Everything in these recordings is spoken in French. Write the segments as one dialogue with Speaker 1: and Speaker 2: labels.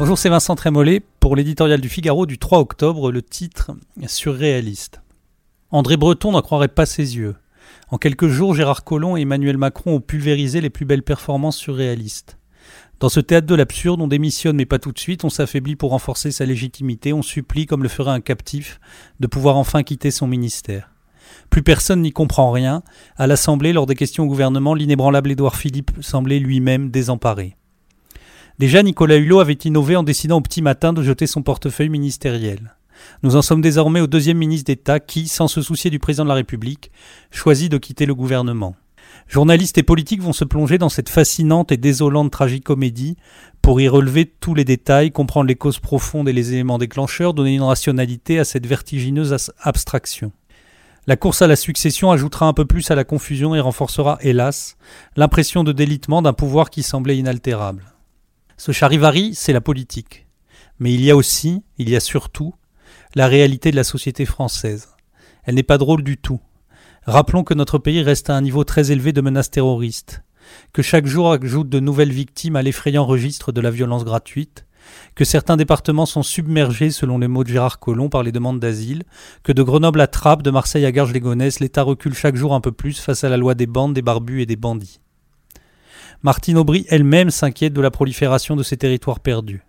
Speaker 1: Bonjour, c'est Vincent Trémollet pour l'éditorial du Figaro du 3 octobre, le titre Surréaliste. André Breton n'en croirait pas ses yeux. En quelques jours, Gérard Collomb et Emmanuel Macron ont pulvérisé les plus belles performances surréalistes. Dans ce théâtre de l'absurde, on démissionne mais pas tout de suite, on s'affaiblit pour renforcer sa légitimité, on supplie, comme le ferait un captif, de pouvoir enfin quitter son ministère. Plus personne n'y comprend rien. À l'Assemblée, lors des questions au gouvernement, l'inébranlable Édouard Philippe semblait lui-même désemparé. Déjà, Nicolas Hulot avait innové en décidant au petit matin de jeter son portefeuille ministériel. Nous en sommes désormais au deuxième ministre d'État qui, sans se soucier du président de la République, choisit de quitter le gouvernement. Journalistes et politiques vont se plonger dans cette fascinante et désolante tragicomédie pour y relever tous les détails, comprendre les causes profondes et les éléments déclencheurs, donner une rationalité à cette vertigineuse abstraction. La course à la succession ajoutera un peu plus à la confusion et renforcera, hélas, l'impression de délitement d'un pouvoir qui semblait inaltérable. Ce charivari, c'est la politique. Mais il y a aussi, il y a surtout, la réalité de la société française. Elle n'est pas drôle du tout. Rappelons que notre pays reste à un niveau très élevé de menaces terroristes, que chaque jour ajoute de nouvelles victimes à l'effrayant registre de la violence gratuite, que certains départements sont submergés, selon les mots de Gérard Collomb, par les demandes d'asile, que de Grenoble à Trappes, de Marseille à Garges-les-Gonesse, l'État recule chaque jour un peu plus face à la loi des bandes, des barbus et des bandits. Martine Aubry elle-même s'inquiète de la prolifération de ces territoires perdus.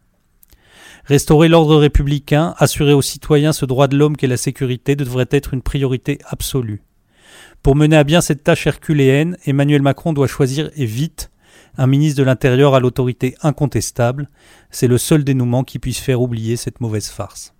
Speaker 1: Restaurer l'ordre républicain, assurer aux citoyens ce droit de l'homme qu'est la sécurité devrait être une priorité absolue. Pour mener à bien cette tâche herculéenne, Emmanuel Macron doit choisir et vite un ministre de l'Intérieur à l'autorité incontestable. C'est le seul dénouement qui puisse faire oublier cette mauvaise farce.